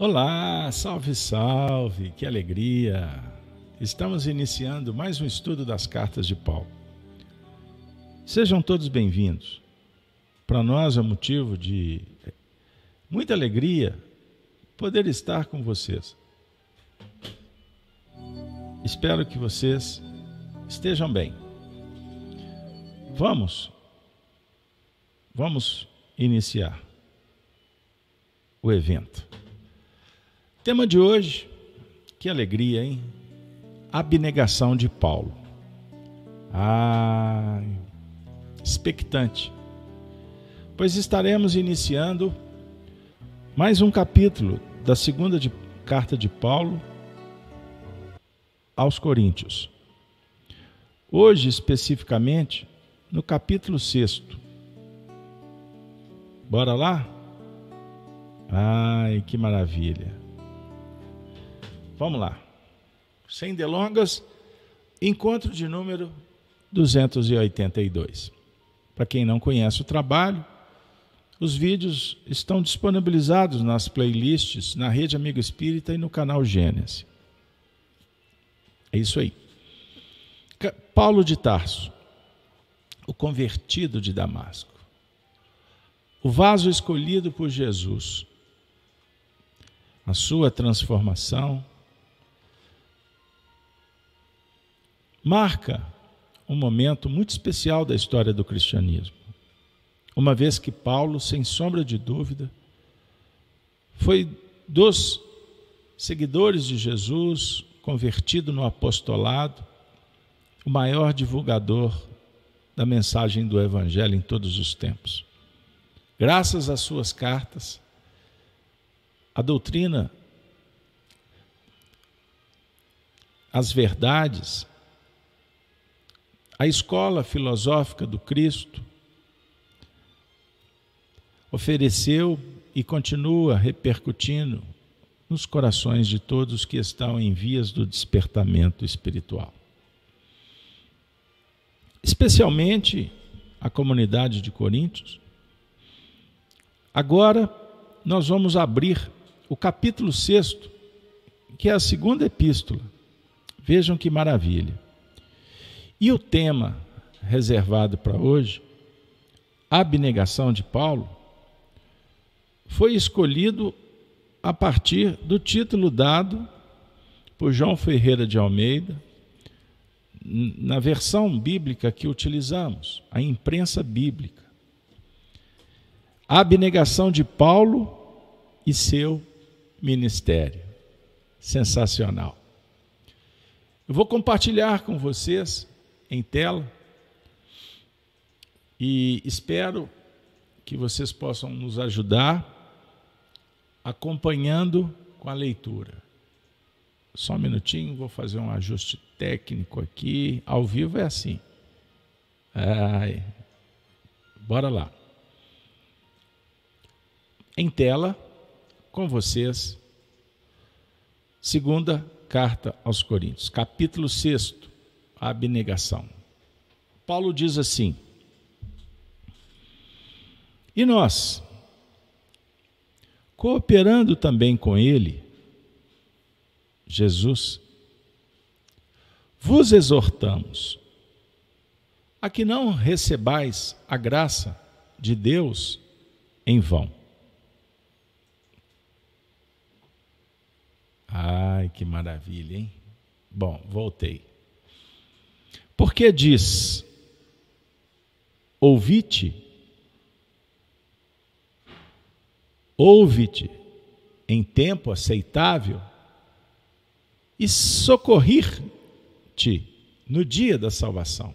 Olá, salve, salve, que alegria! Estamos iniciando mais um estudo das cartas de Paulo. Sejam todos bem-vindos. Para nós é motivo de muita alegria poder estar com vocês. Espero que vocês estejam bem. Vamos, vamos iniciar o evento. Tema de hoje, que alegria, hein? Abnegação de Paulo. Ah, expectante. Pois estaremos iniciando mais um capítulo da segunda de, carta de Paulo aos Coríntios. Hoje, especificamente, no capítulo 6. Bora lá? Ai, que maravilha. Vamos lá. Sem delongas, encontro de número 282. Para quem não conhece o trabalho, os vídeos estão disponibilizados nas playlists na Rede Amigo Espírita e no canal Gênesis. É isso aí. Paulo de Tarso, o convertido de Damasco, o vaso escolhido por Jesus, a sua transformação, marca um momento muito especial da história do cristianismo. Uma vez que Paulo, sem sombra de dúvida, foi dos seguidores de Jesus, convertido no apostolado, o maior divulgador da mensagem do Evangelho em todos os tempos. Graças às suas cartas, a doutrina, as verdades a escola filosófica do Cristo ofereceu e continua repercutindo nos corações de todos que estão em vias do despertamento espiritual. Especialmente a comunidade de Coríntios. Agora nós vamos abrir o capítulo 6, que é a segunda epístola. Vejam que maravilha. E o tema reservado para hoje, abnegação de Paulo, foi escolhido a partir do título dado por João Ferreira de Almeida, na versão bíblica que utilizamos, a imprensa bíblica. Abnegação de Paulo e seu ministério. Sensacional. Eu vou compartilhar com vocês em tela. E espero que vocês possam nos ajudar acompanhando com a leitura. Só um minutinho, vou fazer um ajuste técnico aqui. Ao vivo é assim. Ai, bora lá. Em tela, com vocês, segunda carta aos Coríntios, capítulo 6, a abnegação. Paulo diz assim: E nós, cooperando também com ele, Jesus, vos exortamos a que não recebais a graça de Deus em vão. Ai, que maravilha, hein? Bom, voltei. Porque diz: Ouvi-te, ouve-te em tempo aceitável e socorrir-te no dia da salvação.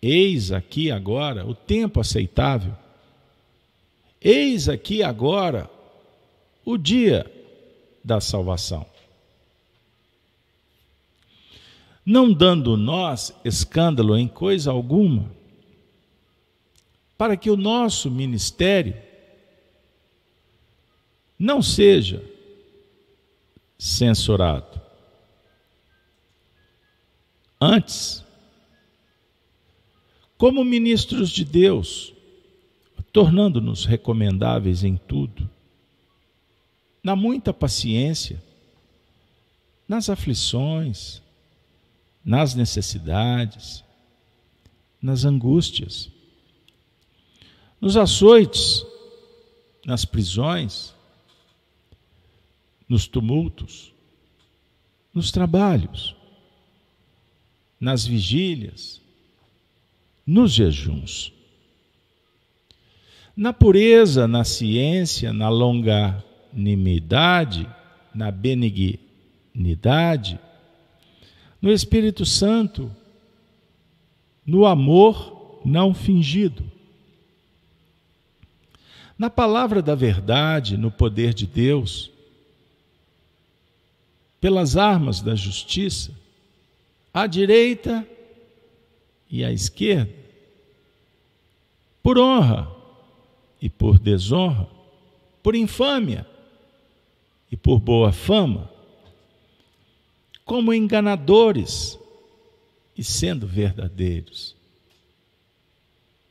Eis aqui agora o tempo aceitável. Eis aqui agora o dia da salvação. Não dando nós escândalo em coisa alguma, para que o nosso ministério não seja censurado. Antes, como ministros de Deus, tornando-nos recomendáveis em tudo, na muita paciência, nas aflições, nas necessidades, nas angústias, nos açoites, nas prisões, nos tumultos, nos trabalhos, nas vigílias, nos jejuns. Na pureza, na ciência, na longanimidade, na benignidade, no Espírito Santo, no amor não fingido. Na palavra da verdade, no poder de Deus, pelas armas da justiça, à direita e à esquerda, por honra e por desonra, por infâmia e por boa fama, como enganadores e sendo verdadeiros,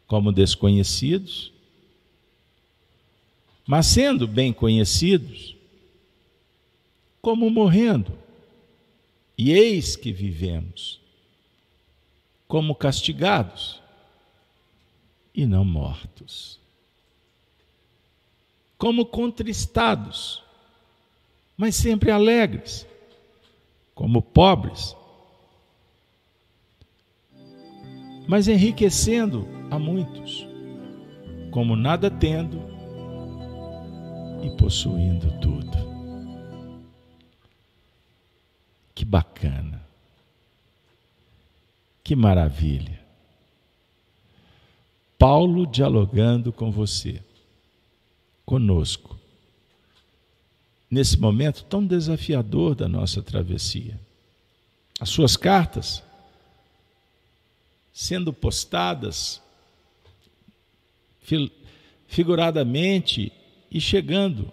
como desconhecidos, mas sendo bem conhecidos, como morrendo, e eis que vivemos, como castigados e não mortos. Como contristados, mas sempre alegres, como pobres, mas enriquecendo a muitos, como nada tendo e possuindo tudo. Que bacana, que maravilha. Paulo dialogando com você conosco, nesse momento tão desafiador da nossa travessia. As suas cartas sendo postadas figuradamente e chegando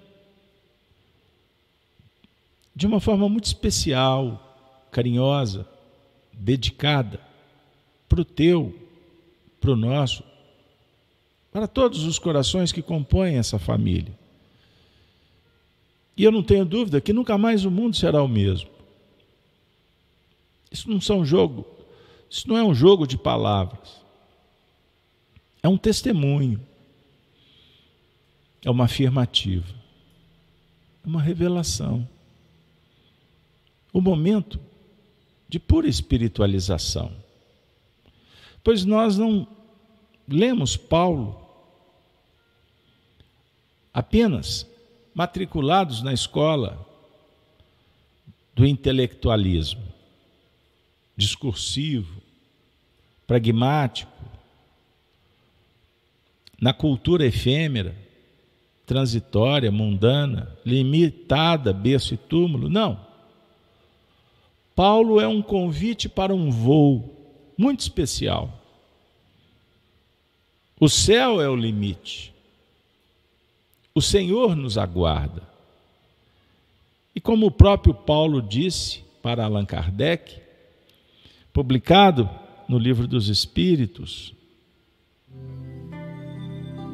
de uma forma muito especial, carinhosa, dedicada para o teu, para o nosso para todos os corações que compõem essa família. E eu não tenho dúvida que nunca mais o mundo será o mesmo. Isso não são jogo, isso não é um jogo de palavras. É um testemunho. É uma afirmativa. É uma revelação. O momento de pura espiritualização. Pois nós não lemos Paulo apenas matriculados na escola do intelectualismo discursivo, pragmático, na cultura efêmera, transitória, mundana, limitada, berço e túmulo. Não. Paulo é um convite para um voo muito especial. O céu é o limite. O Senhor nos aguarda. E como o próprio Paulo disse para Allan Kardec, publicado no Livro dos Espíritos,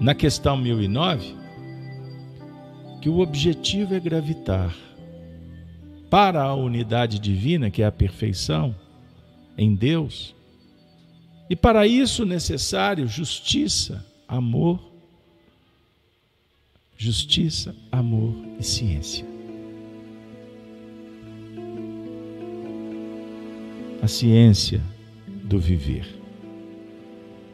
na questão 1009, que o objetivo é gravitar para a unidade divina, que é a perfeição em Deus, e para isso necessário justiça, amor justiça, amor e ciência. A ciência do viver.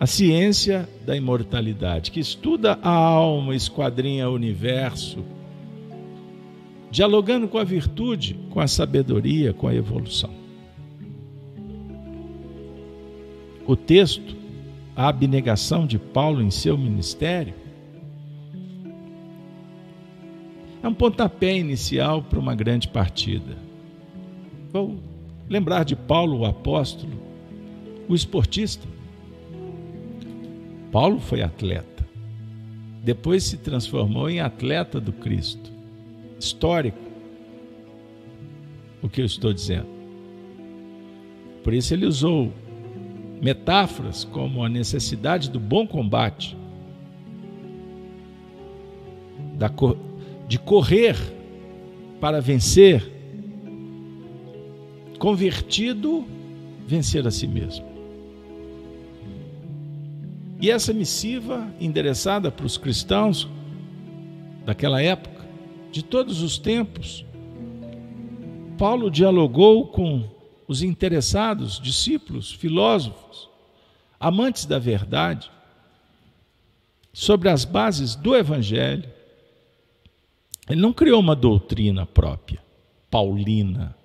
A ciência da imortalidade, que estuda a alma, esquadrinha o universo, dialogando com a virtude, com a sabedoria, com a evolução. O texto, a abnegação de Paulo em seu ministério, é um pontapé inicial para uma grande partida. Vou lembrar de Paulo, o apóstolo, o esportista. Paulo foi atleta, depois se transformou em atleta do Cristo. Histórico, o que eu estou dizendo. Por isso ele usou metáforas como a necessidade do bom combate, da de correr para vencer, convertido, vencer a si mesmo. E essa missiva, endereçada para os cristãos daquela época, de todos os tempos, Paulo dialogou com os interessados, discípulos, filósofos, amantes da verdade, sobre as bases do Evangelho. Ele não criou uma doutrina própria, paulina.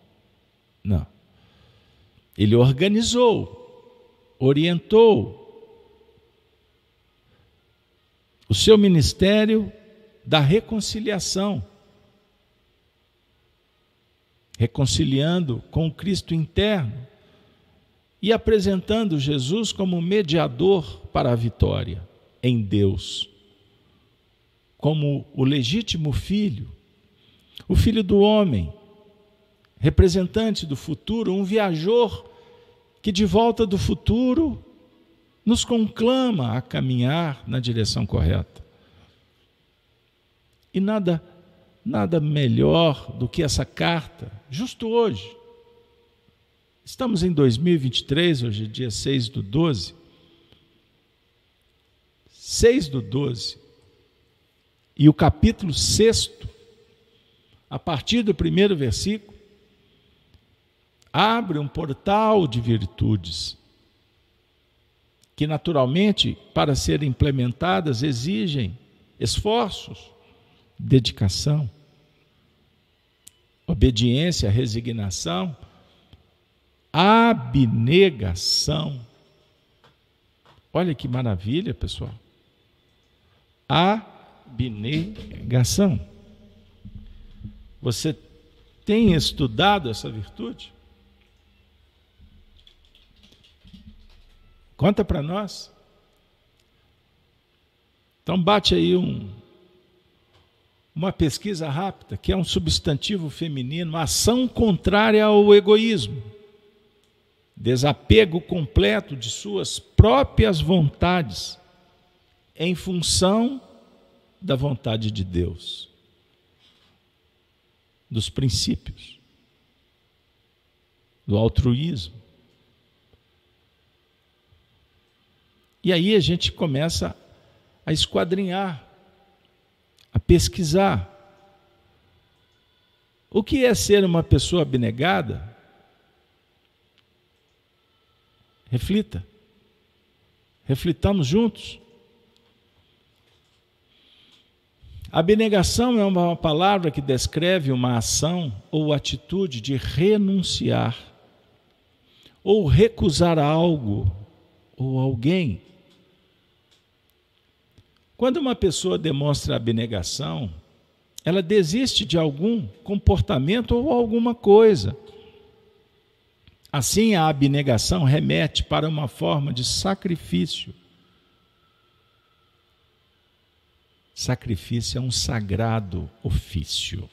Não. Ele organizou, orientou o seu ministério da reconciliação reconciliando com o Cristo interno e apresentando Jesus como mediador para a vitória em Deus, como o legítimo filho, o filho do homem, representante do futuro, um viajor que de volta do futuro nos conclama a caminhar na direção correta. E nada nada melhor do que essa carta, justo hoje. Estamos em 2023, hoje é dia 6 do 12. 6 do 12. E o capítulo 6, a partir do primeiro versículo, abre um portal de virtudes que, naturalmente, para serem implementadas, exigem esforços dedicação, obediência, resignação, abnegação. Olha que maravilha, pessoal. Abnegação. Você tem estudado essa virtude? Conta para nós. Então bate aí um uma pesquisa rápida, que é um substantivo feminino, ação contrária ao egoísmo, desapego completo de suas próprias vontades em função da vontade de Deus, dos princípios, do altruísmo. E aí a gente começa a esquadrinhar a pesquisar. O que é ser uma pessoa abnegada? Reflita. Reflitamos juntos. Abnegação é uma palavra que descreve uma ação ou atitude de renunciar, ou recusar algo ou alguém quando uma pessoa demonstra abnegação, ela desiste de algum comportamento ou alguma coisa. Assim, a abnegação remete para uma forma de sacrifício. Sacrifício é um sagrado ofício.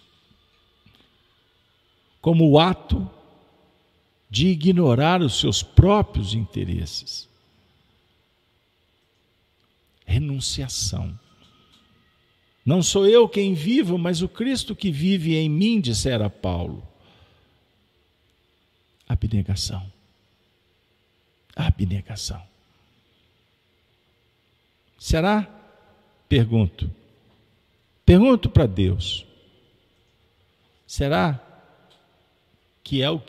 Como o ato de ignorar os seus próprios interesses renunciação. Não sou eu quem vivo, mas o Cristo que vive em mim, dissera Paulo. Abnegação. Abnegação. Será? Pergunto. Pergunto para Deus. Será que é o,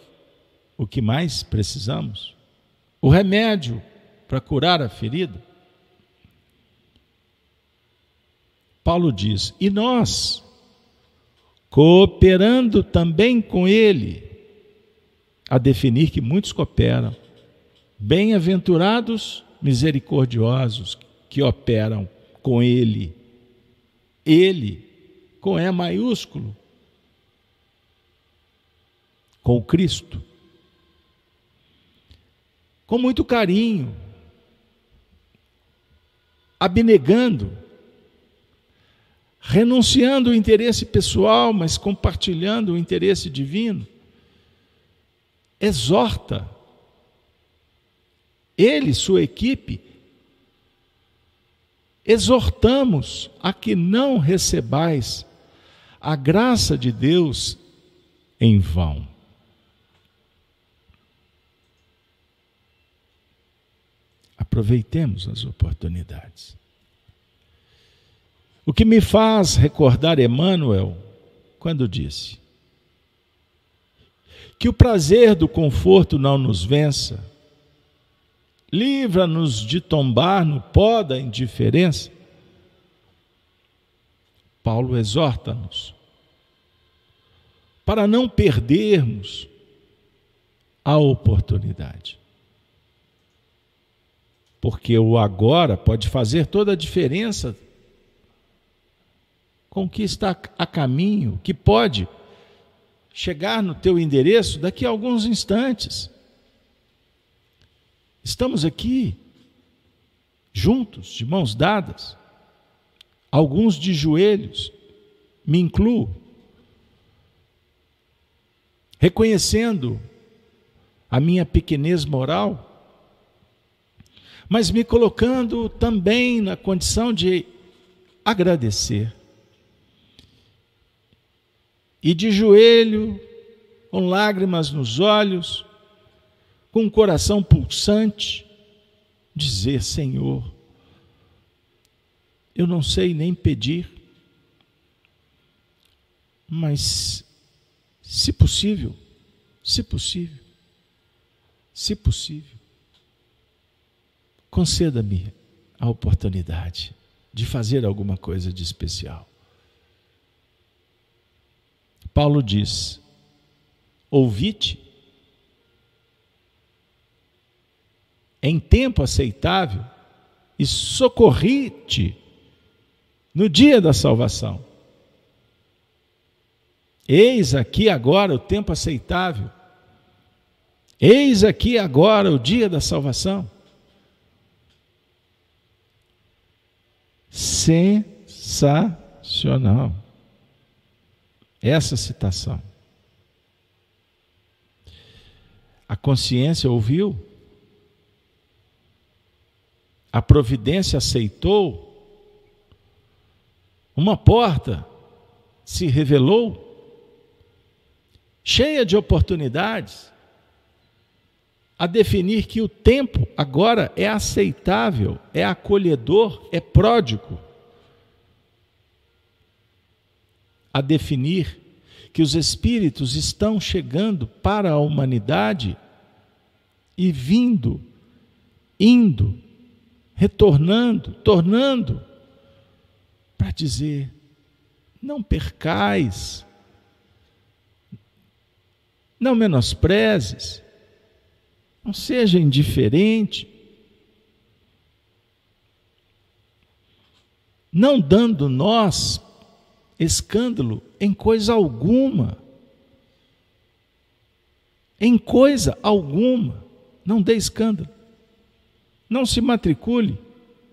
o que mais precisamos? O remédio para curar a ferida? Paulo diz: e nós, cooperando também com ele, a definir que muitos cooperam, bem-aventurados, misericordiosos, que operam com ele. Ele, com E maiúsculo, com Cristo. Com muito carinho, abnegando, renunciando o interesse pessoal, mas compartilhando o interesse divino. Exorta ele, sua equipe, exortamos a que não recebais a graça de Deus em vão. Aproveitemos as oportunidades. O que me faz recordar Emmanuel quando disse que o prazer do conforto não nos vença, livra-nos de tombar no pó da indiferença. Paulo exorta-nos para não perdermos a oportunidade. Porque o agora pode fazer toda a diferença com o que está a caminho, que pode chegar no teu endereço daqui a alguns instantes. Estamos aqui, juntos, de mãos dadas, alguns de joelhos, me incluo, reconhecendo a minha pequenez moral, mas me colocando também na condição de agradecer. E de joelho, com lágrimas nos olhos, com um coração pulsante, dizer: Senhor, eu não sei nem pedir, mas, se possível, se possível, se possível, conceda-me a oportunidade de fazer alguma coisa de especial. Paulo diz: ouvite em tempo aceitável e socorri-te no dia da salvação. Eis aqui agora o tempo aceitável. Eis aqui agora o dia da salvação. Sensacional. Essa citação. A consciência ouviu, a providência aceitou, uma porta se revelou, cheia de oportunidades, a definir que o tempo agora é aceitável, é acolhedor, é pródigo. A definir que os espíritos estão chegando para a humanidade e vindo, indo, retornando, tornando para dizer: não percais, não menosprezes, não seja indiferente, não dando nós escândalo em coisa alguma. Em coisa alguma, não dê escândalo. Não se matricule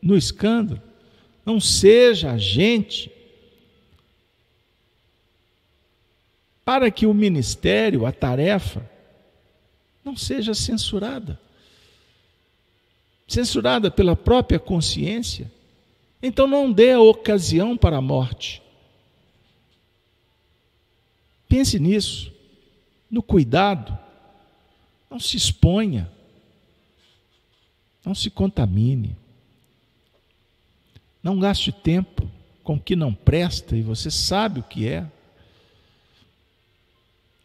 no escândalo. Não seja agente para que o ministério, a tarefa, não seja censurada. Censurada pela própria consciência. Então não dê a ocasião para a morte. Pense nisso, no cuidado. Não se exponha. Não se contamine. Não gaste tempo com o que não presta e você sabe o que é.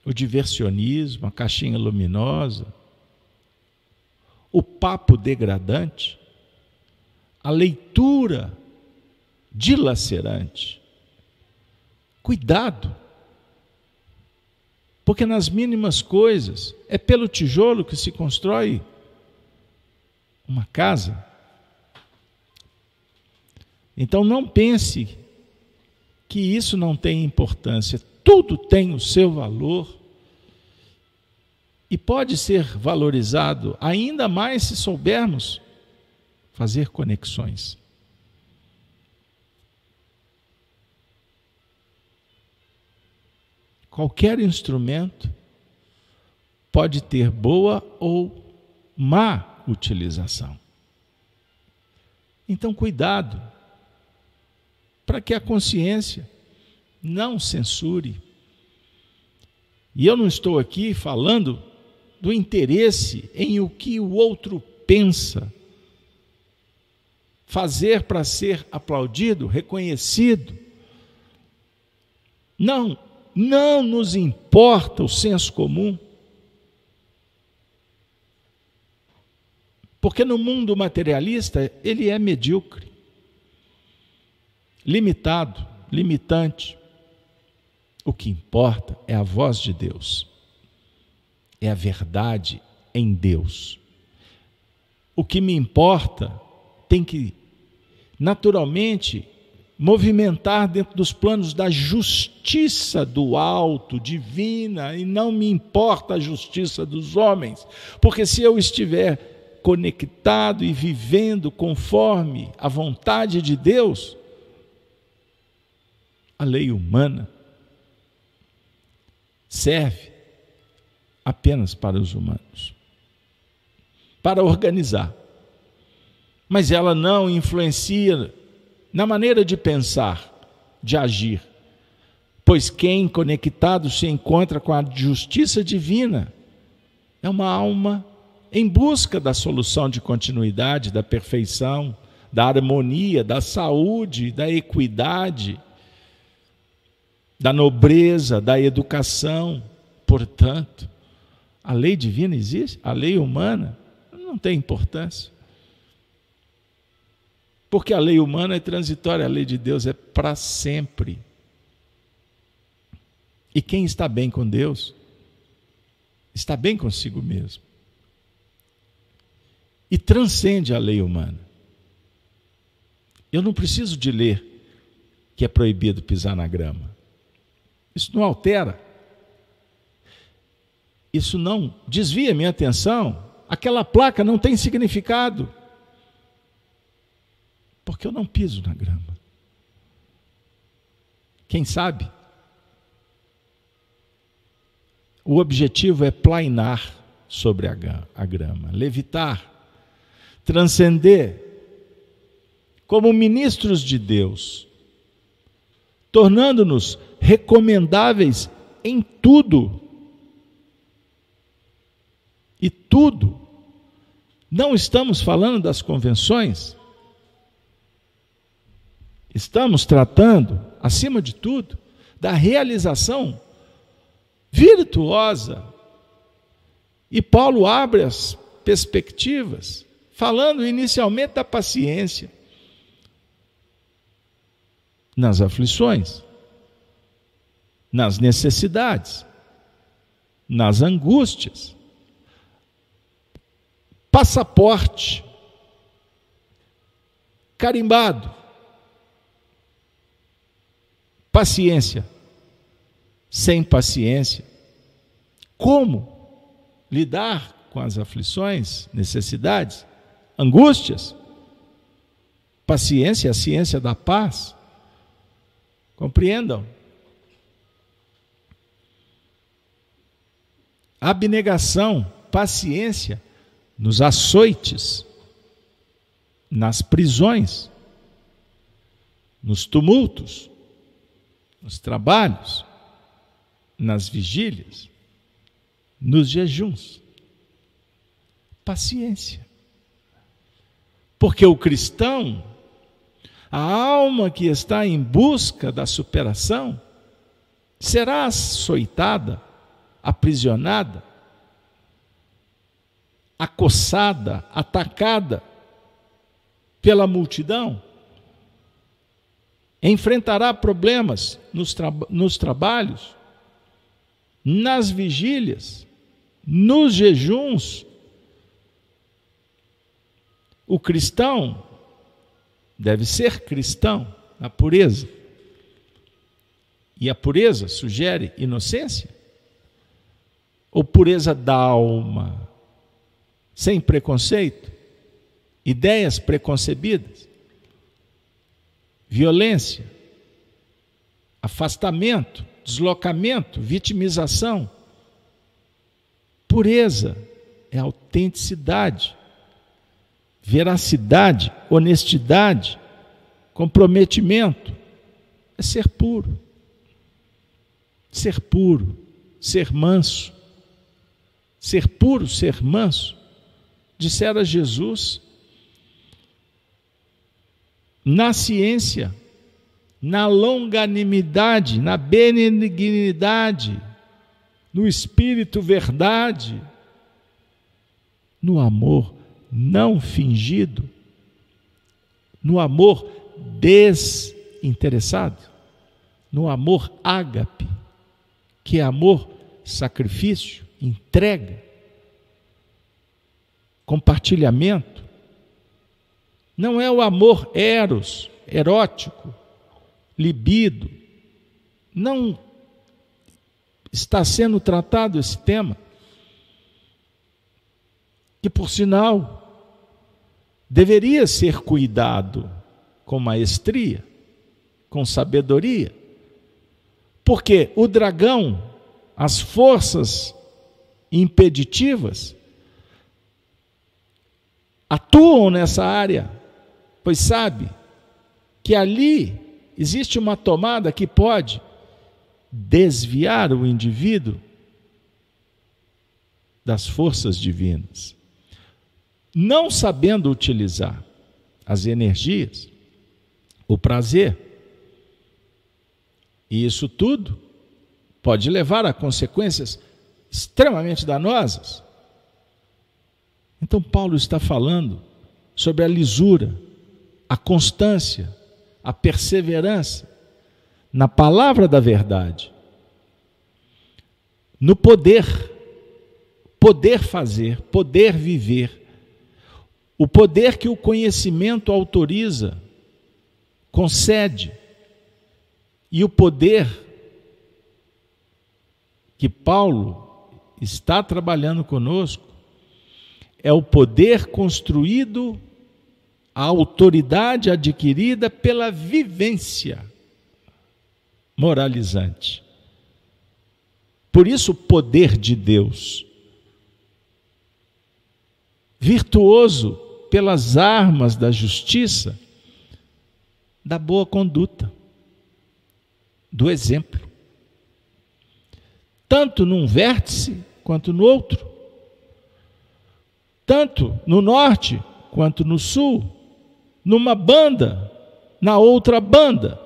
O diversionismo, a caixinha luminosa, o papo degradante, a leitura dilacerante. Cuidado, porque nas mínimas coisas é pelo tijolo que se constrói uma casa. Então não pense que isso não tem importância. Tudo tem o seu valor e pode ser valorizado ainda mais se soubermos fazer conexões. Qualquer instrumento pode ter boa ou má utilização. Então, cuidado para que a consciência não censure, E eu não estou aqui falando do interesse em o que o outro pensa. Fazer para ser aplaudido, reconhecido. Não, não nos importa o senso comum. Porque no mundo materialista ele é medíocre, limitado, limitante. O que importa é a voz de Deus, é a verdade em Deus. O que me importa tem que, naturalmente, movimentar dentro dos planos da justiça do alto, divina, e não me importa a justiça dos homens, porque se eu estiver conectado e vivendo conforme a vontade de Deus, a lei humana serve apenas para os humanos para organizar. Mas ela não influencia na maneira de pensar, de agir. Pois quem conectado se encontra com a justiça divina é uma alma em busca da solução de continuidade, da perfeição, da harmonia, da saúde, da equidade, da nobreza, da educação. Portanto, a lei divina existe, a lei humana não tem importância. Porque a lei humana é transitória, a lei de Deus é para sempre. E quem está bem com Deus, está bem consigo mesmo e transcende a lei humana. Eu não preciso de ler que é proibido pisar na grama. Isso não altera. Isso não desvia minha atenção. Aquela placa não tem significado. Porque eu não piso na grama. Quem sabe? O objetivo é plainar sobre a grama, levitar transcender como ministros de Deus, tornando-nos recomendáveis em tudo. E tudo. Não estamos falando das convenções. Estamos tratando, acima de tudo, da realização virtuosa. E Paulo abre as perspectivas falando inicialmente da paciência nas aflições, nas necessidades, nas angústias. Passaporte carimbado. Paciência. Sem paciência. Como lidar com as aflições, necessidades? Angústias. Paciência, a ciência da paz. Compreendam. Abnegação, paciência nos açoites, nas prisões, nos tumultos, nos trabalhos, nas vigílias, nos jejuns. Paciência. Porque o cristão, a alma que está em busca da superação, será açoitada, aprisionada, acossada, atacada pela multidão, enfrentará problemas nos, tra nos trabalhos, nas vigílias, nos jejuns, o cristão deve ser cristão na pureza. E a pureza sugere inocência? Ou pureza da alma, sem preconceito, ideias preconcebidas, violência, afastamento, deslocamento, vitimização? Pureza é autenticidade veracidade, honestidade, comprometimento, é ser puro. Ser puro, ser manso, ser puro, ser manso. Dissera Jesus, na ciência, na longanimidade, na benignidade, no espírito verdade, no amor não fingido, no amor desinteressado, no amor ágape, que é amor sacrifício, entrega, compartilhamento. Não é o amor eros, erótico, libido. Não está sendo tratado esse tema. Que, por sinal, deveria ser cuidado com maestria, com sabedoria. Porque o dragão, as forças impeditivas, atuam nessa área, pois sabe que ali existe uma tomada que pode desviar o indivíduo das forças divinas. Não sabendo utilizar as energias, o prazer, e isso tudo pode levar a consequências extremamente danosas. Então, Paulo está falando sobre a lisura, a constância, a perseverança na palavra da verdade, no poder, poder fazer, poder viver, o poder que o conhecimento autoriza, concede, e o poder que Paulo está trabalhando conosco é o poder construído, a autoridade adquirida pela vivência moralizante. Por isso, o poder de Deus, virtuoso pelas armas da justiça, da boa conduta, do exemplo, tanto num vértice quanto no outro, tanto no norte quanto no sul, numa banda, na outra banda,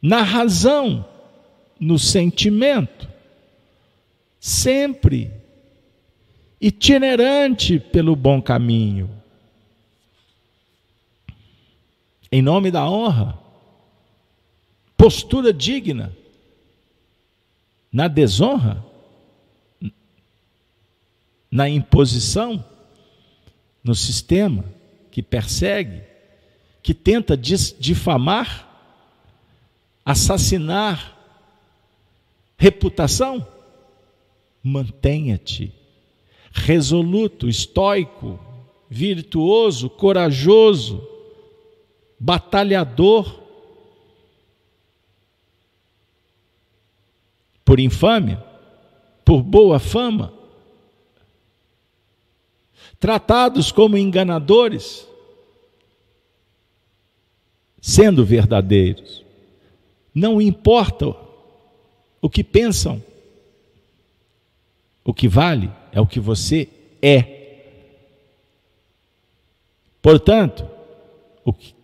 na razão, no sentimento, sempre itinerante pelo bom caminho. Em nome da honra, postura digna, na desonra, na imposição, no sistema que persegue, que tenta difamar, assassinar reputação, mantenha-te resoluto, estoico, virtuoso, corajoso, batalhador, por infâmia, por boa fama, tratados como enganadores, sendo verdadeiros. Não importa o que pensam, o que vale é o que você é. Portanto, que,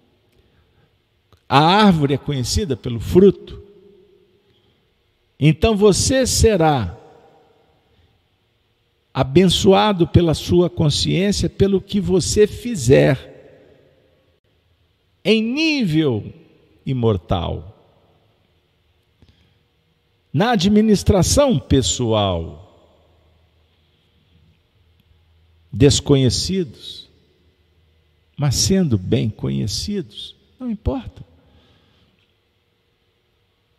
a árvore é conhecida pelo fruto. Então você será abençoado pela sua consciência, pelo que você fizer, em nível imortal. Na administração pessoal, desconhecidos, mas sendo bem conhecidos, não importa.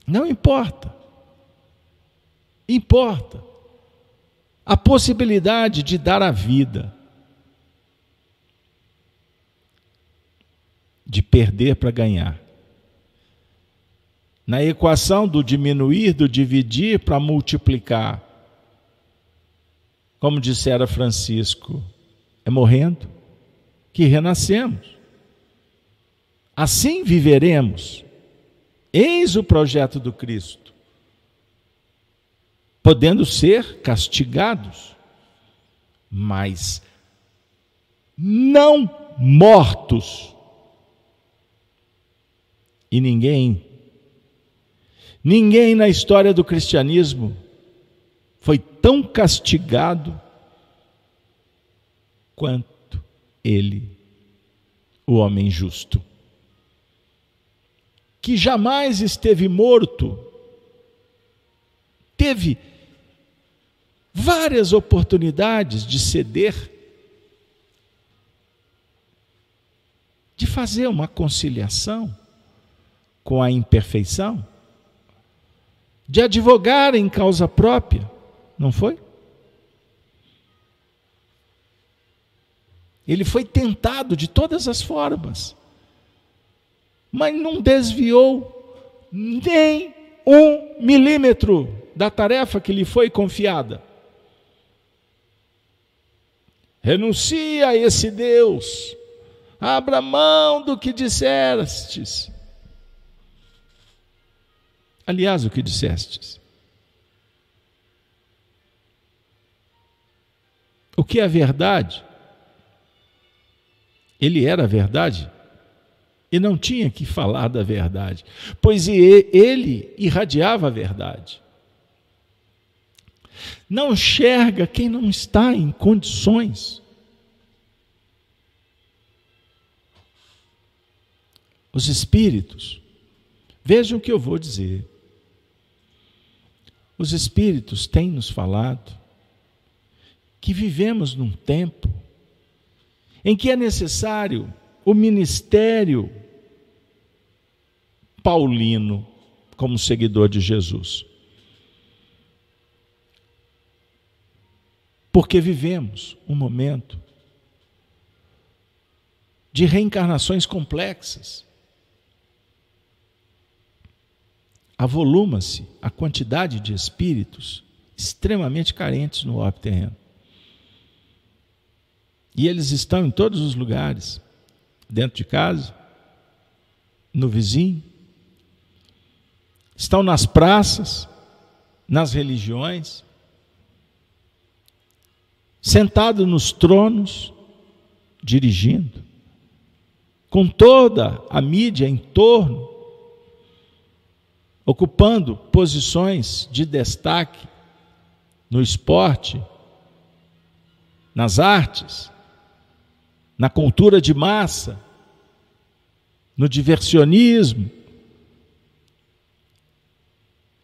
Não importa. Importa a possibilidade de dar a vida, de perder para ganhar. Na equação do diminuir, do dividir para multiplicar, como dissera Francisco, é morrendo que renascemos. Assim viveremos. Eis o projeto do Cristo. podendo ser castigados, mas não mortos. E ninguém, ninguém na história do cristianismo tão castigado quanto ele, o homem justo, que jamais esteve morto, teve várias oportunidades de ceder, de fazer uma conciliação com a imperfeição, de advogar em causa própria, não foi? Ele foi tentado de todas as formas, mas não desviou nem um milímetro da tarefa que lhe foi confiada. Renuncia a esse Deus, abra mão do que dissestes. Aliás, o que dissestes? O que é verdade? Ele era a verdade e não tinha que falar da verdade, pois ele irradiava a verdade. Não enxerga quem não está em condições. Os espíritos, vejam o que eu vou dizer. Os espíritos têm nos falado que vivemos num tempo em que é necessário o ministério paulino como seguidor de Jesus. Porque vivemos um momento de reencarnações complexas. Avoluma-se a quantidade de espíritos extremamente carentes no orbe terreno. E eles estão em todos os lugares, dentro de casa, no vizinho, estão nas praças, nas religiões, sentados nos tronos, dirigindo, com toda a mídia em torno, ocupando posições de destaque no esporte, nas artes, na cultura de massa, no diversionismo.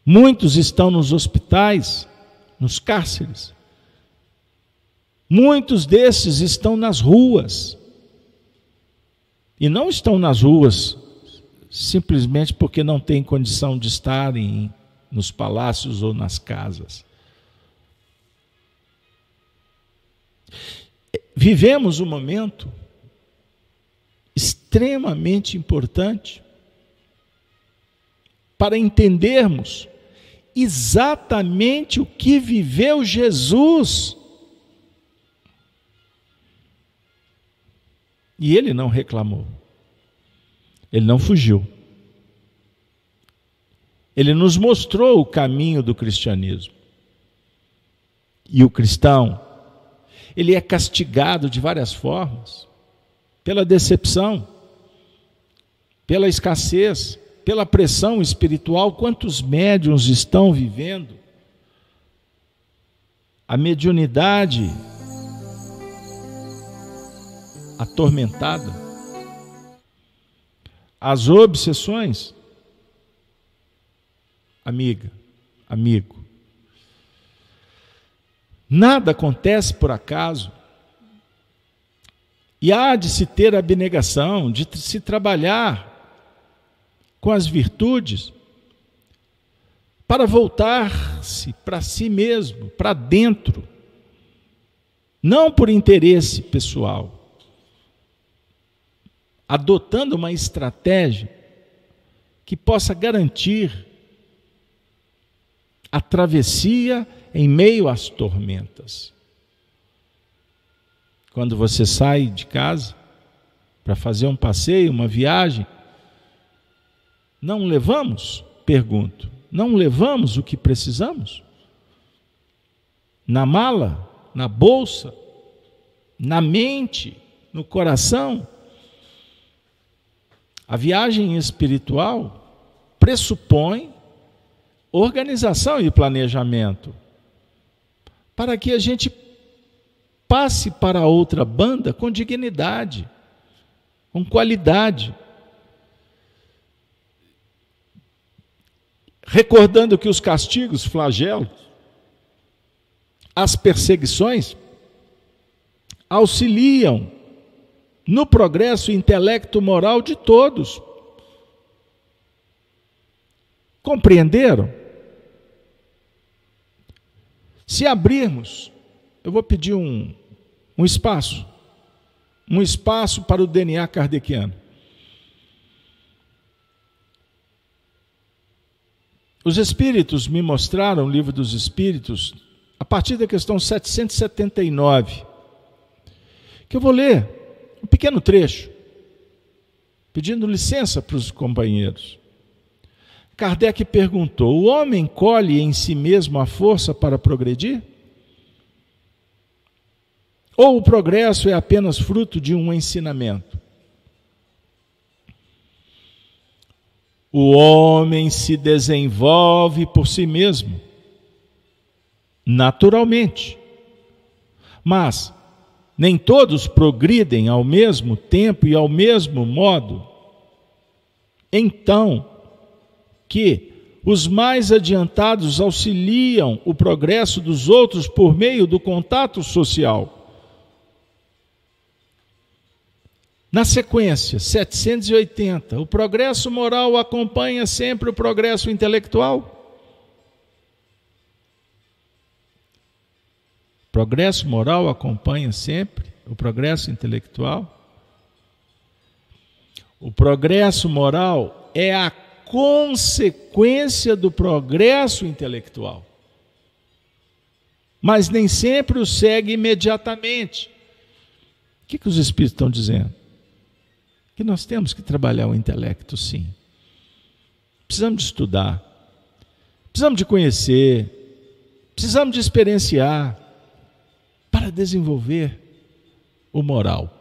Muitos estão nos hospitais, nos cárceres. Muitos desses estão nas ruas. E não estão nas ruas simplesmente porque não têm condição de estarem nos palácios ou nas casas. Vivemos um momento extremamente importante para entendermos exatamente o que viveu Jesus. E ele não reclamou, ele não fugiu. Ele nos mostrou o caminho do cristianismo. E o cristão ele é castigado de várias formas pela decepção, pela escassez, pela pressão espiritual. Quantos médiums estão vivendo a mediunidade atormentada, as obsessões? Amiga, amigo, Nada acontece por acaso. E há de se ter abnegação, de se trabalhar com as virtudes para voltar-se para si mesmo, para dentro, não por interesse pessoal, adotando uma estratégia que possa garantir a travessia em meio às tormentas. Quando você sai de casa para fazer um passeio, uma viagem, não levamos? Pergunto. Não levamos o que precisamos? na mala, na bolsa, na mente, no coração. A viagem espiritual pressupõe organização e planejamento para que a gente passe para a outra banda com dignidade, com qualidade. Recordando que os castigos, flagelos, as perseguições auxiliam no progresso intelecto moral de todos. Compreenderam? Se abrirmos, eu vou pedir um, um espaço, um espaço para o DNA kardeciano. Os Espíritos me mostraram, o livro dos Espíritos, a partir da questão 779, que eu vou ler um pequeno trecho, pedindo licença para os companheiros. Kardec perguntou: o homem colhe em si mesmo a força para progredir? Ou o progresso é apenas fruto de um ensinamento? O homem se desenvolve por si mesmo, naturalmente. Mas nem todos progridem ao mesmo tempo e ao mesmo modo. Então, que os mais adiantados auxiliam o progresso dos outros por meio do contato social. Na sequência, 780, o progresso moral acompanha sempre o progresso intelectual? Progresso moral acompanha sempre o progresso intelectual? O progresso moral é a consequência do progresso intelectual. Mas nem sempre o segue imediatamente. O que, que os Espíritos estão dizendo? Que nós temos que trabalhar o intelecto, sim. Precisamos de estudar, precisamos de conhecer, precisamos de experienciar para desenvolver o moral.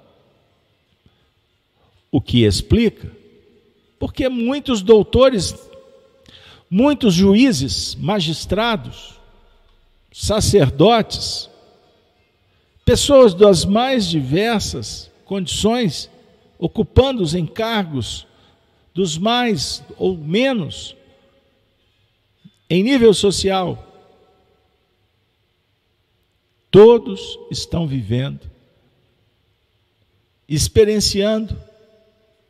O que explica porque muitos doutores, muitos juízes, magistrados, sacerdotes, pessoas das mais diversas condições, ocupando os encargos dos mais ou menos em nível social, todos estão vivendo, experienciando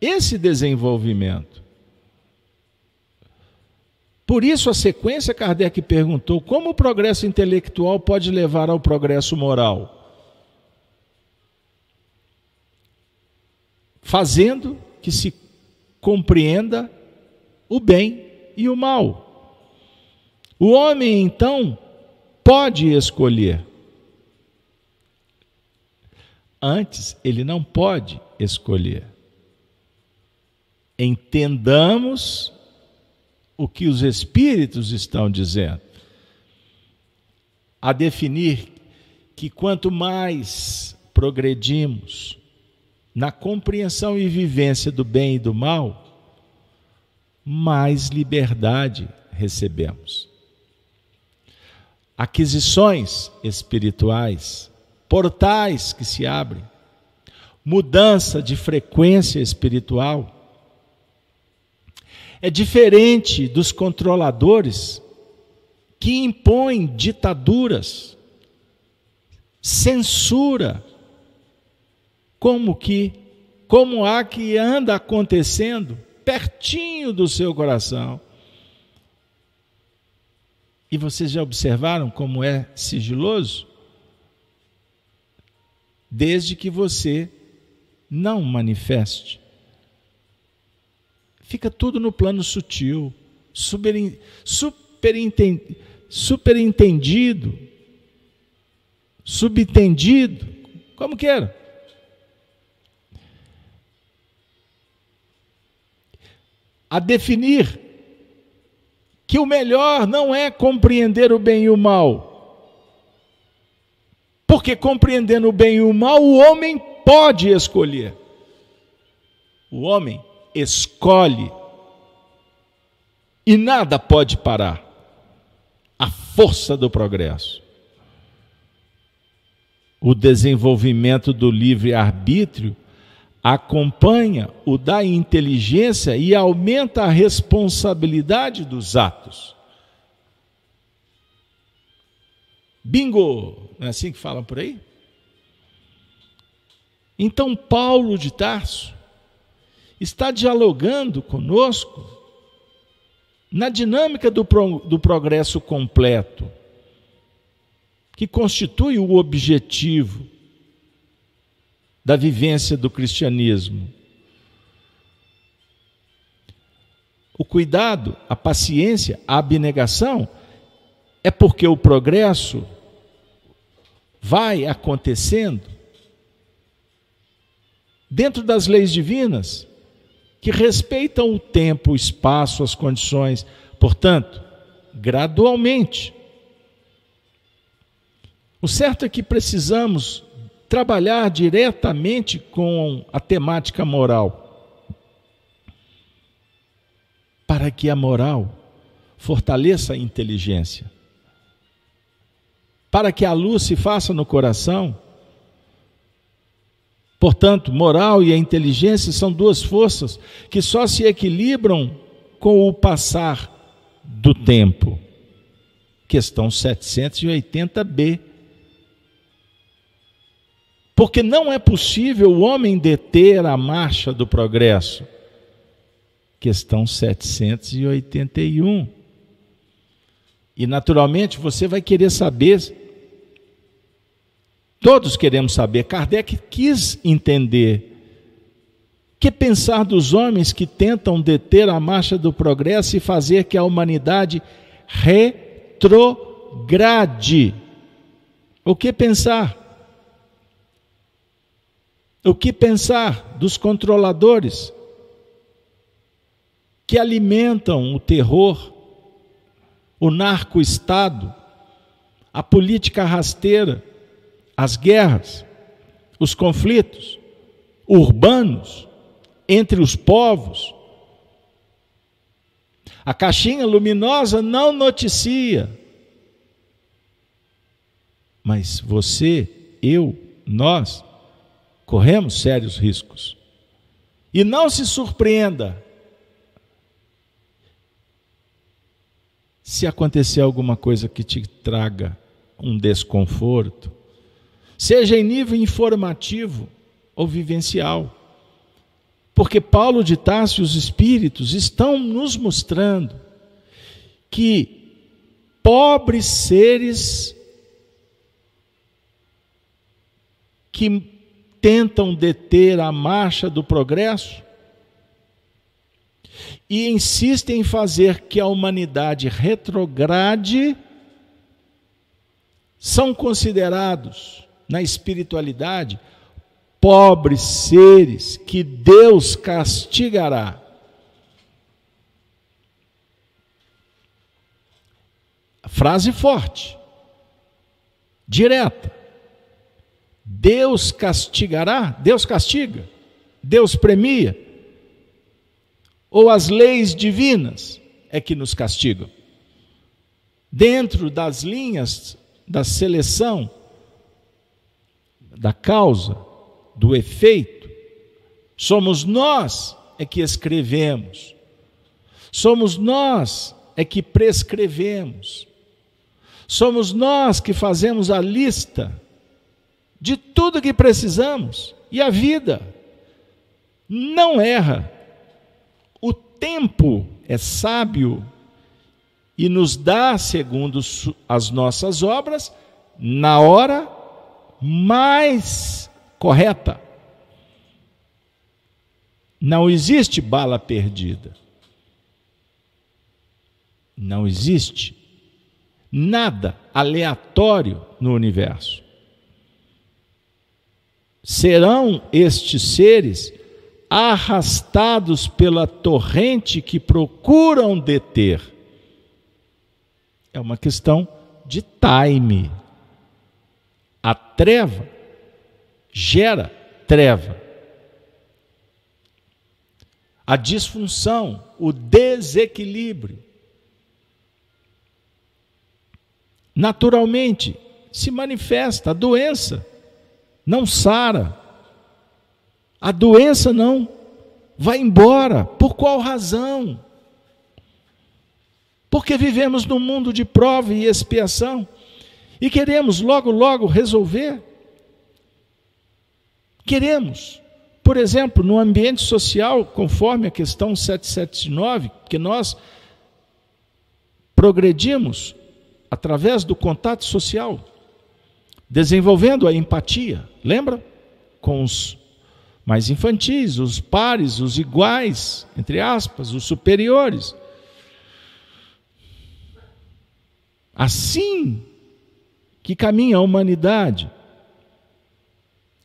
esse desenvolvimento. Por isso, a sequência, Kardec perguntou: como o progresso intelectual pode levar ao progresso moral? Fazendo que se compreenda o bem e o mal. O homem, então, pode escolher. Antes, ele não pode escolher entendamos o que os Espíritos estão dizendo. A definir que quanto mais progredimos na compreensão e vivência do bem e do mal, mais liberdade recebemos. Aquisições espirituais, portais que se abrem, mudança de frequência espiritual, é diferente dos controladores que impõem ditaduras, censura, como que, como há que anda acontecendo pertinho do seu coração. E vocês já observaram como é sigiloso? Desde que você não manifeste fica tudo no plano sutil, super, superintendido, superentendido, subentendido, como queira. A definir que o melhor não é compreender o bem e o mal, Porque compreendendo o bem e o mal, o homem pode escolher. O homem escolhe e nada pode parar a força do progresso. O desenvolvimento do livre-arbítrio acompanha o da inteligência e aumenta a responsabilidade dos atos. Bingo! Não é assim que falam por aí? Então, Paulo de Tarso está dialogando conosco na dinâmica do, pro, do progresso completo, que constitui o objetivo da vivência do cristianismo. O cuidado, a paciência, a abnegação é porque o progresso vai acontecendo dentro das leis divinas que respeitam o tempo, o espaço, as condições, portanto, gradualmente. O certo é que precisamos trabalhar diretamente com a temática moral, para que a moral fortaleça a inteligência, para que a luz se faça no coração. Portanto, moral e a inteligência são duas forças que só se equilibram com o passar do tempo. Questão 780b porque não é possível o homem deter a marcha do progresso. Questão 781. E naturalmente você vai querer saber, todos queremos saber, Kardec quis entender que pensar dos homens que tentam deter a marcha do progresso e fazer que a humanidade retrograde. O que pensar? O que pensar dos controladores que alimentam o terror, o narco-estado, a política rasteira, as guerras, os conflitos urbanos entre os povos? A caixinha luminosa não noticia. Mas você, eu, nós, corremos sérios riscos. E não se surpreenda se acontecer alguma coisa que te traga um desconforto, seja em nível informativo ou vivencial. Porque Paulo de Tarso e os espíritos estão nos mostrando que pobres seres que tentam deter a marcha do progresso e insistem em fazer que a humanidade retrograde, são considerados na espiritualidade pobres seres que Deus castigará. Frase forte, direta. Deus castigará? Deus castiga? Deus premia? Ou as leis divinas é que nos castigam? Dentro das linhas da seleção, da causa, do efeito, somos nós é que escrevemos, somos nós é que prescrevemos, somos nós que fazemos a lista de tudo que precisamos. E a vida não erra. O tempo é sábio e nos dá, segundo as nossas obras, na hora mais correta. Não existe bala perdida. Não existe nada aleatório no universo serão estes seres arrastados pela torrente que procuram deter. É uma questão de time. A treva gera treva. A disfunção, o desequilíbrio. Naturalmente se manifesta a doença, não sara. A doença não vai embora. Por qual razão? Porque vivemos num mundo de prova e expiação e queremos logo, logo resolver. Queremos, por exemplo, no ambiente social, conforme a questão 779, que nós progredimos através do contato social, desenvolvendo a empatia, lembra? Com os mais infantis, os pares, os iguais, entre aspas, os superiores. Assim que caminha a humanidade.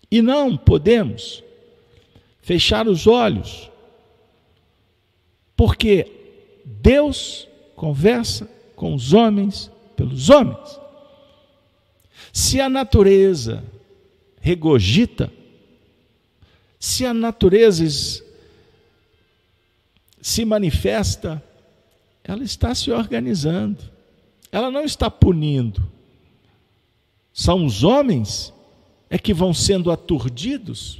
E não podemos fechar os olhos, porque Deus conversa com os homens pelos homens. Se a natureza regogita, se a natureza se manifesta, ela está se organizando, ela não está punindo. São os homens é que vão sendo aturdidos,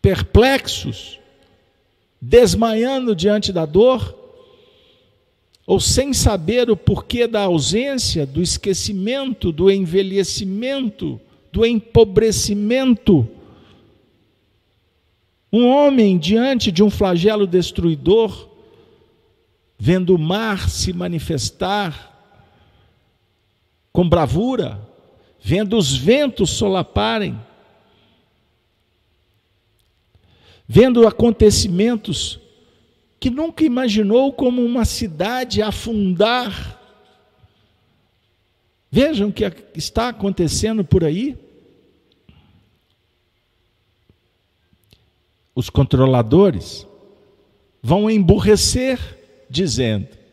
perplexos, desmaiando diante da dor, ou sem saber o porquê da ausência, do esquecimento, do envelhecimento, do empobrecimento. Um homem diante de um flagelo destruidor, vendo o mar se manifestar com bravura, vendo os ventos solaparem, vendo acontecimentos que nunca imaginou como uma cidade afundar. Vejam o que está acontecendo por aí. Os controladores vão emburrecer, dizendo: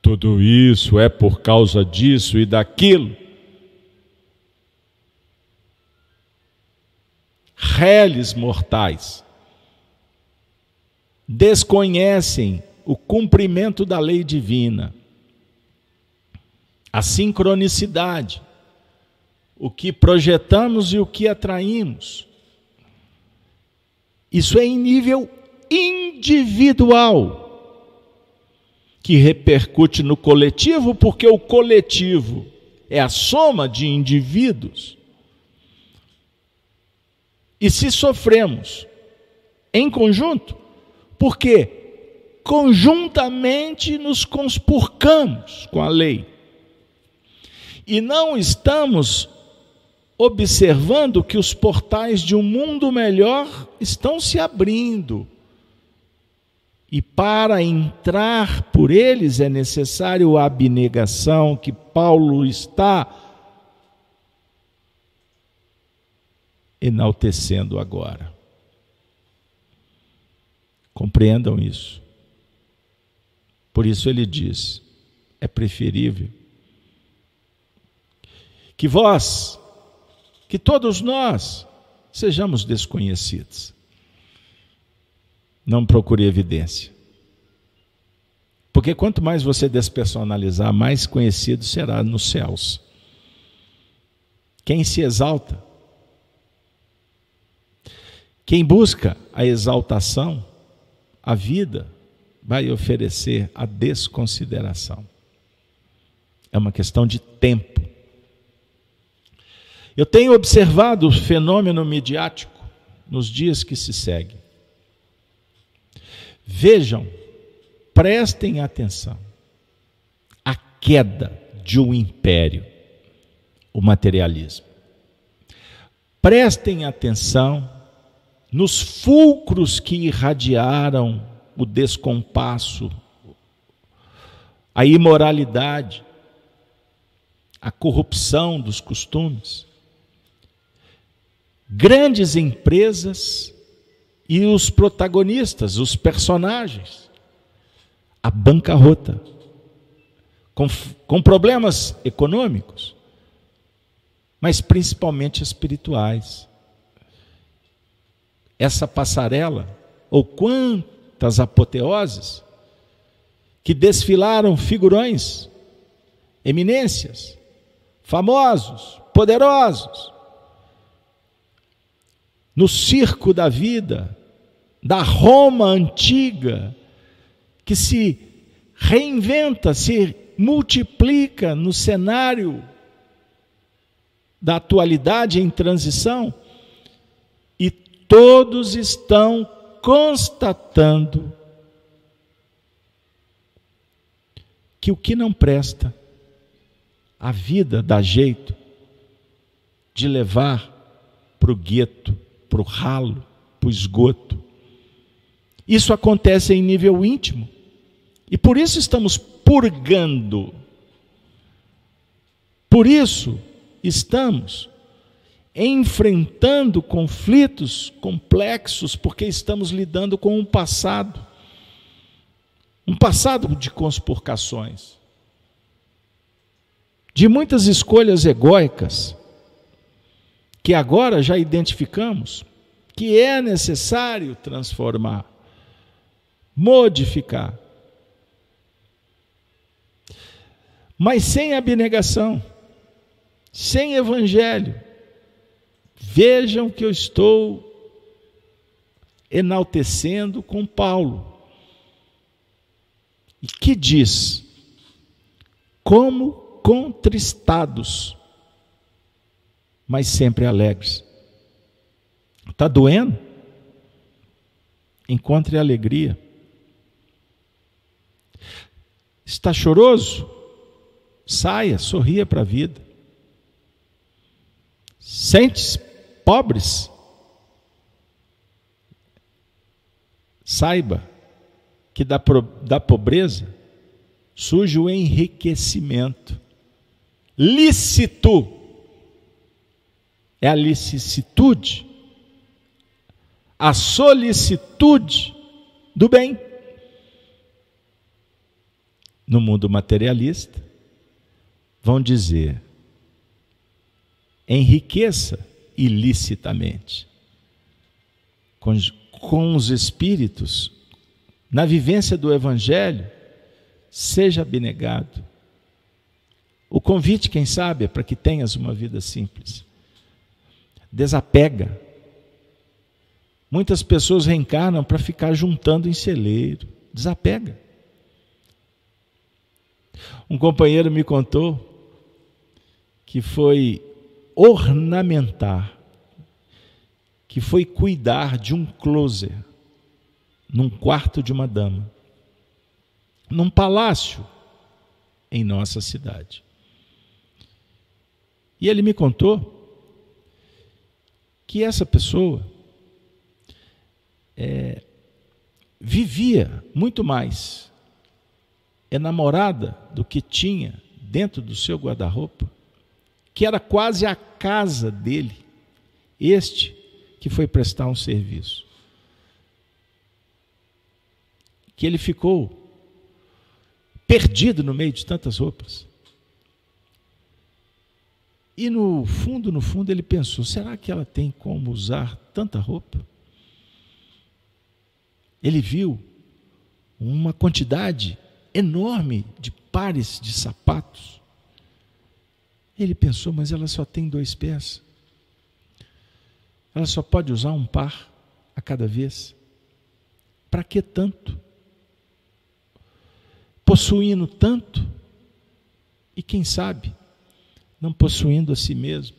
tudo isso é por causa disso e daquilo. Reles mortais desconhecem o cumprimento da lei divina, a sincronicidade, o que projetamos e o que atraímos. Isso é em nível individual, que repercute no coletivo, porque o coletivo é a soma de indivíduos. E se sofremos em conjunto, porque conjuntamente nos conspurcamos com a lei. E não estamos observando que os portais de um mundo melhor estão se abrindo. E para entrar por eles é necessário a abnegação que Paulo está enaltecendo agora. Compreendam isso. Por isso ele diz: é preferível que vós, que todos nós, sejamos desconhecidos. Não procure evidência. Porque quanto mais você despersonalizar, mais conhecido será nos céus. Quem se exalta, quem busca a exaltação, a vida vai oferecer a desconsideração. É uma questão de tempo. Eu tenho observado o fenômeno midiático nos dias que se seguem. Vejam, prestem atenção. A queda de um império, o materialismo. Prestem atenção nos fulcros que irradiaram o descompasso, a imoralidade, a corrupção dos costumes. Grandes empresas e os protagonistas, os personagens, a bancarrota, com, com problemas econômicos, mas principalmente espirituais. Essa passarela, ou quantas apoteoses, que desfilaram figurões, eminências, famosos, poderosos, no circo da vida, da Roma antiga, que se reinventa, se multiplica no cenário da atualidade em transição, e todos estão constatando que o que não presta, a vida dá jeito de levar para o gueto, para o ralo, para o esgoto. Isso acontece em nível íntimo. E por isso estamos purgando. Por isso estamos enfrentando conflitos complexos, porque estamos lidando com um passado. Um passado de conspurcações. De muitas escolhas egóicas que agora já identificamos que é necessário transformar, modificar. Mas sem abnegação, sem evangelho. Vejam que eu estou enaltecendo com Paulo. E que diz: como contristados mas sempre alegres. Está doendo? Encontre alegria. Está choroso? Saia, sorria para a vida. Sentes pobres? Saiba que da, da pobreza surge o enriquecimento lícito é a licitude, a solicitude do bem. No mundo materialista, vão dizer: enriqueça ilicitamente. Com, com os espíritos, na vivência do Evangelho, seja abnegado. O convite, quem sabe, é para que tenhas uma vida simples. Desapega. Muitas pessoas reencarnam para ficar juntando em celeiro. Desapega. Um companheiro me contou que foi ornamentar, que foi cuidar de um closet num quarto de uma dama, num palácio em nossa cidade. E ele me contou que essa pessoa é, vivia muito mais enamorada do que tinha dentro do seu guarda-roupa, que era quase a casa dele, este que foi prestar um serviço. Que ele ficou perdido no meio de tantas roupas. E no fundo, no fundo, ele pensou: será que ela tem como usar tanta roupa? Ele viu uma quantidade enorme de pares de sapatos. Ele pensou: mas ela só tem dois pés. Ela só pode usar um par a cada vez. Para que tanto? Possuindo tanto, e quem sabe não possuindo a si mesmo.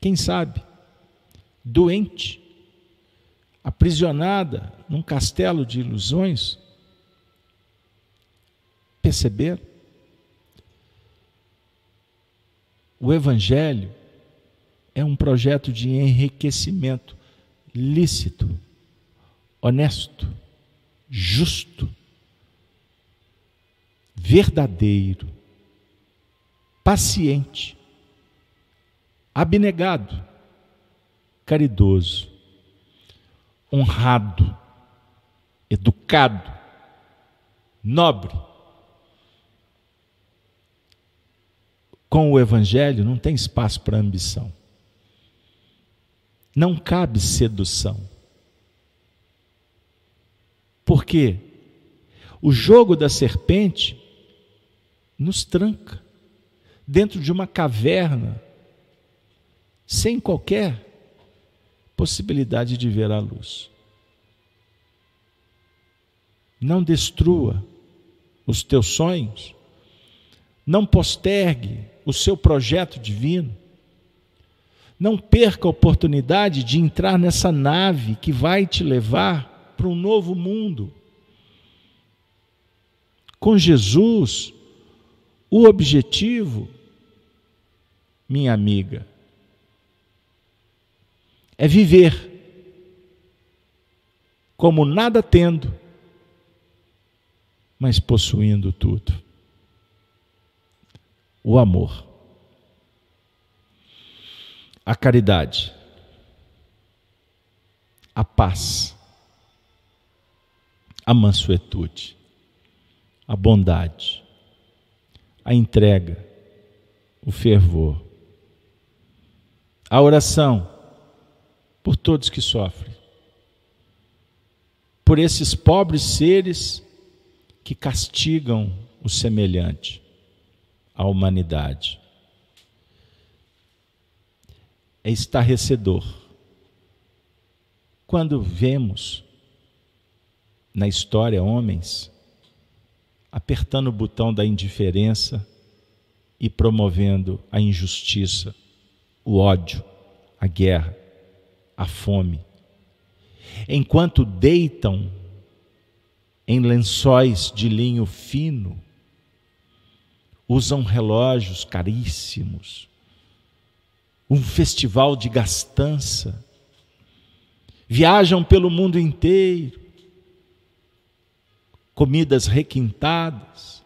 Quem sabe, doente, aprisionada num castelo de ilusões, perceber? O Evangelho é um projeto de enriquecimento lícito, honesto, justo, verdadeiro paciente, abnegado, caridoso, honrado, educado, nobre. Com o Evangelho não tem espaço para ambição. Não cabe sedução. Por quê? O jogo da serpente nos tranca dentro de uma caverna sem qualquer possibilidade de ver a luz. Não destrua os teus sonhos, não postergue o seu projeto divino, não perca a oportunidade de entrar nessa nave que vai te levar para um novo mundo. Com Jesus, o objetivo, minha amiga, é viver como nada tendo, mas possuindo tudo. O amor, a caridade, a paz, a mansuetude, a bondade, a entrega, o fervor, a oração por todos que sofrem, por esses pobres seres que castigam o semelhante, a humanidade. É estarrecedor quando vemos na história homens apertando o botão da indiferença e promovendo a injustiça, o ódio, a guerra a fome. Enquanto deitam em lençóis de linho fino, usam relógios caríssimos, um festival de gastança, viajam pelo mundo inteiro, comidas requintadas,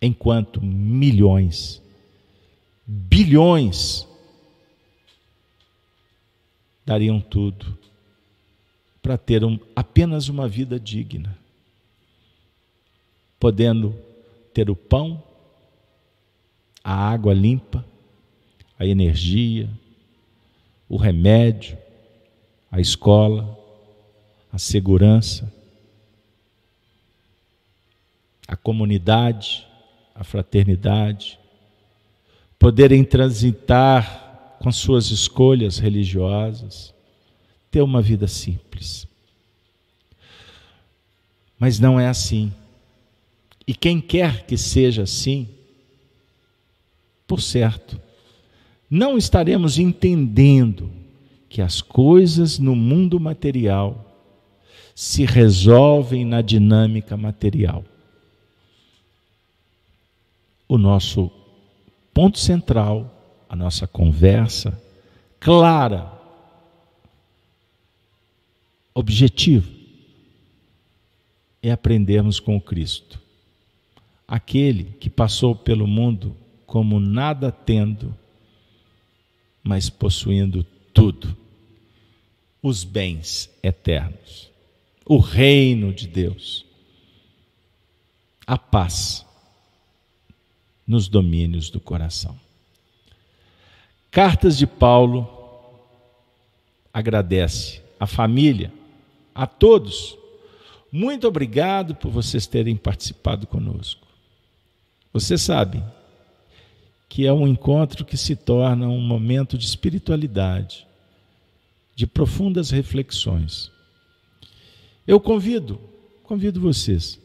enquanto milhões, bilhões dariam tudo para ter um, apenas uma vida digna, podendo ter o pão, a água limpa, a energia, o remédio, a escola, a segurança, a comunidade, a fraternidade, poderem transitar com suas escolhas religiosas, ter uma vida simples. Mas não é assim. E quem quer que seja assim, por certo, não estaremos entendendo que as coisas no mundo material se resolvem na dinâmica material. O nosso ponto central a nossa conversa clara, objetivo, é aprendermos com Cristo. Aquele que passou pelo mundo como nada tendo, mas possuindo tudo, os bens eternos, o reino de Deus, a paz nos domínios do coração. Cartas de Paulo agradece a família, a todos. Muito obrigado por vocês terem participado conosco. Você sabe que é um encontro que se torna um momento de espiritualidade, de profundas reflexões. Eu convido, convido vocês,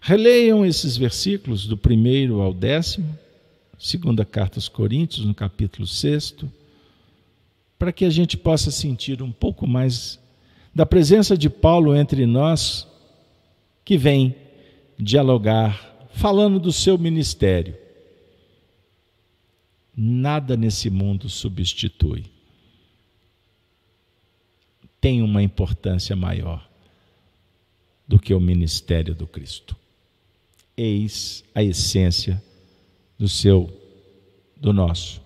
releiam esses versículos do primeiro ao décimo segunda carta aos Coríntios, no capítulo 6, para que a gente possa sentir um pouco mais da presença de Paulo entre nós, que vem dialogar, falando do seu ministério. Nada nesse mundo substitui. Tem uma importância maior do que o ministério do Cristo. Eis a essência do seu, do nosso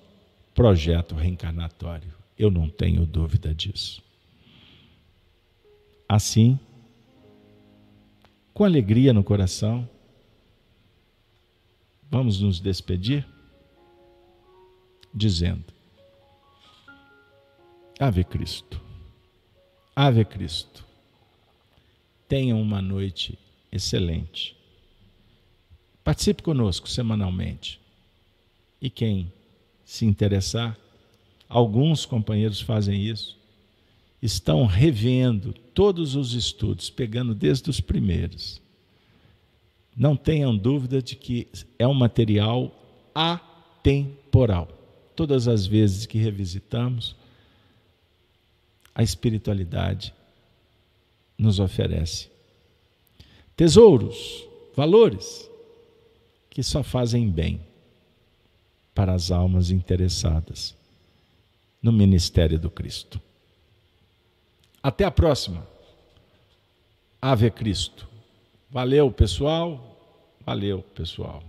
projeto reencarnatório. Eu não tenho dúvida disso. Assim, com alegria no coração, vamos nos despedir dizendo: Ave Cristo, Ave Cristo, tenham uma noite excelente. Participe conosco semanalmente. E quem se interessar, alguns companheiros fazem isso, estão revendo todos os estudos, pegando desde os primeiros. Não tenham dúvida de que é um material atemporal. Todas as vezes que revisitamos, a espiritualidade nos oferece tesouros, valores que só fazem bem para as almas interessadas no ministério do Cristo. Até a próxima. Ave Cristo. Valeu, pessoal. Valeu, pessoal.